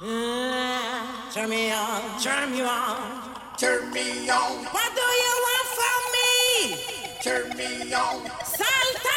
Mm. Turn me on, turn me on. Turn me on, What do you want from me? turn me on. Saltare!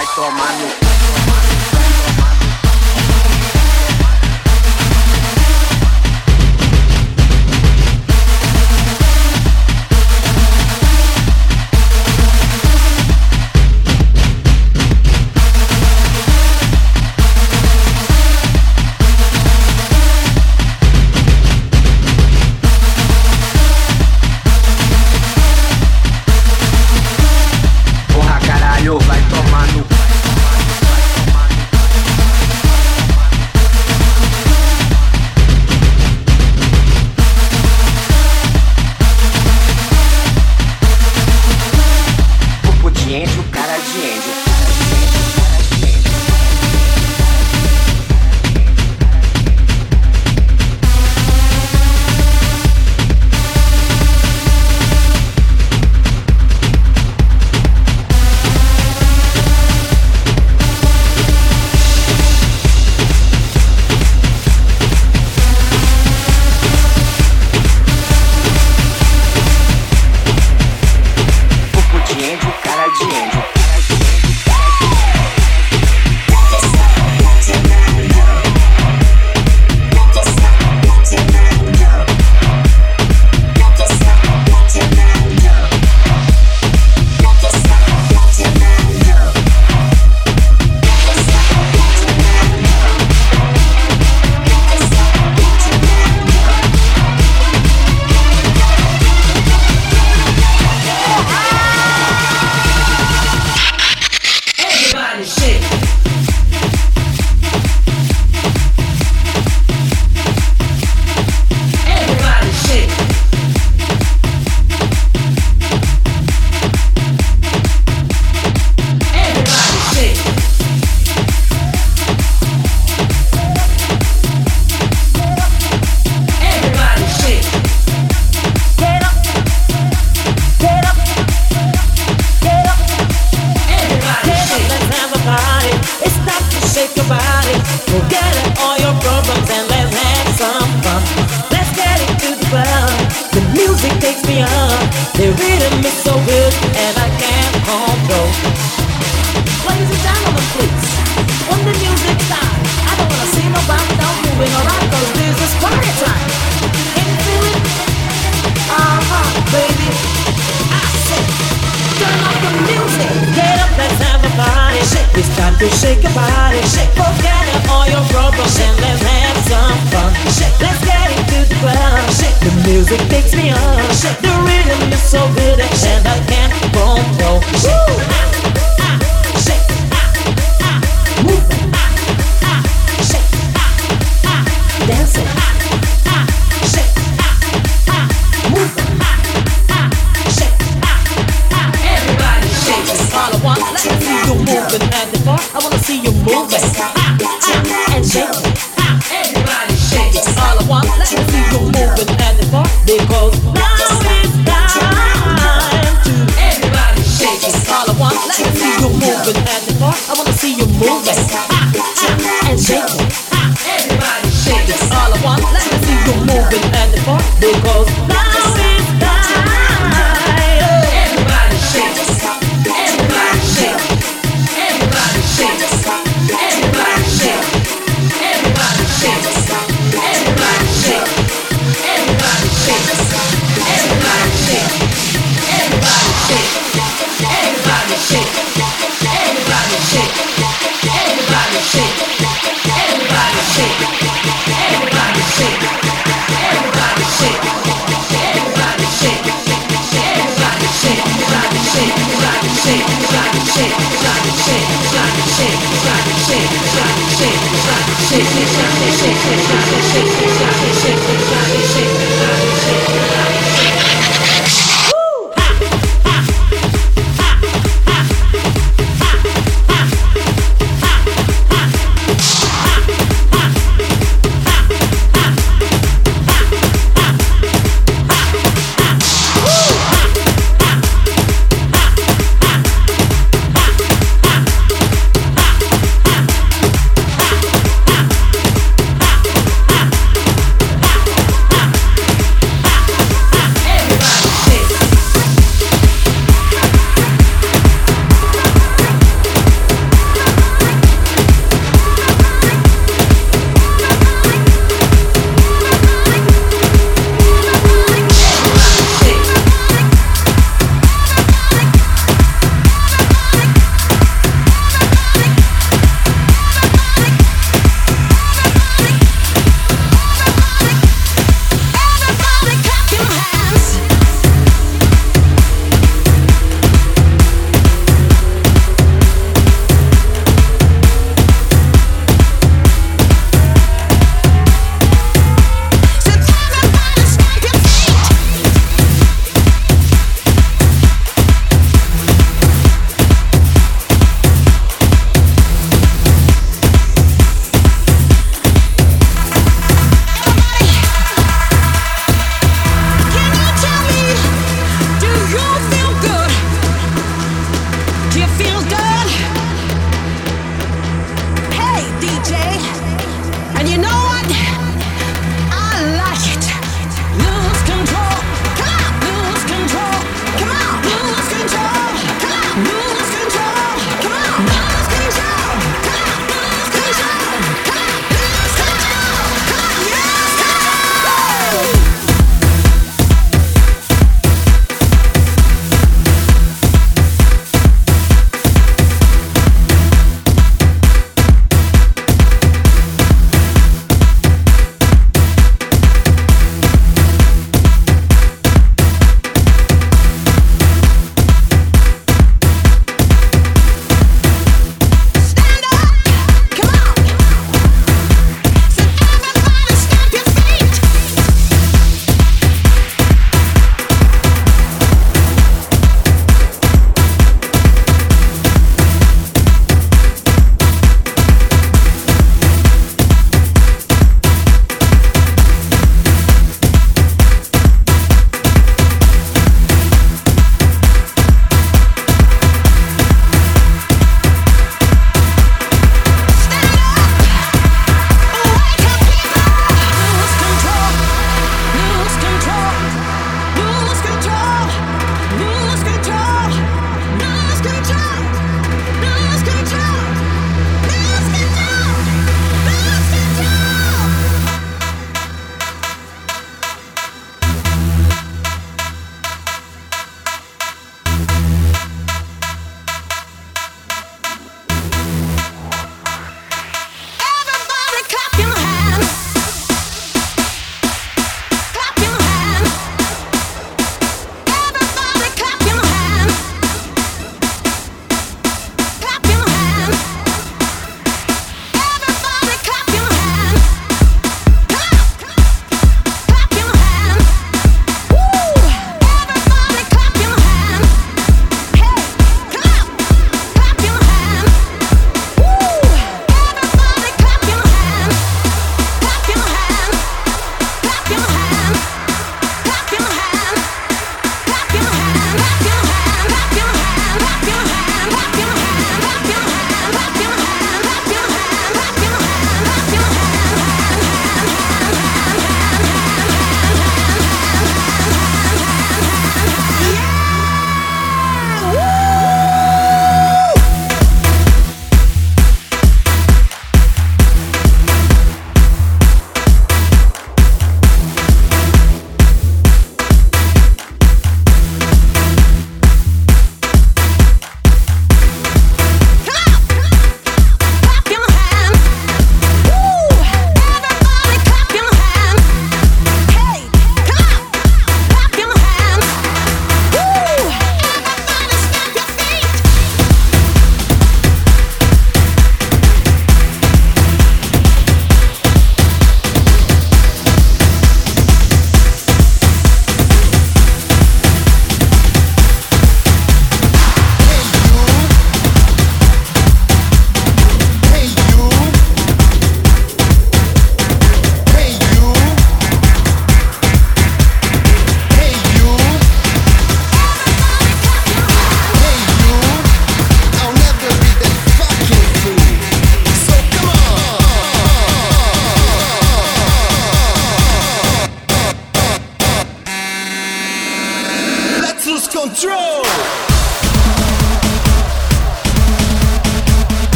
like a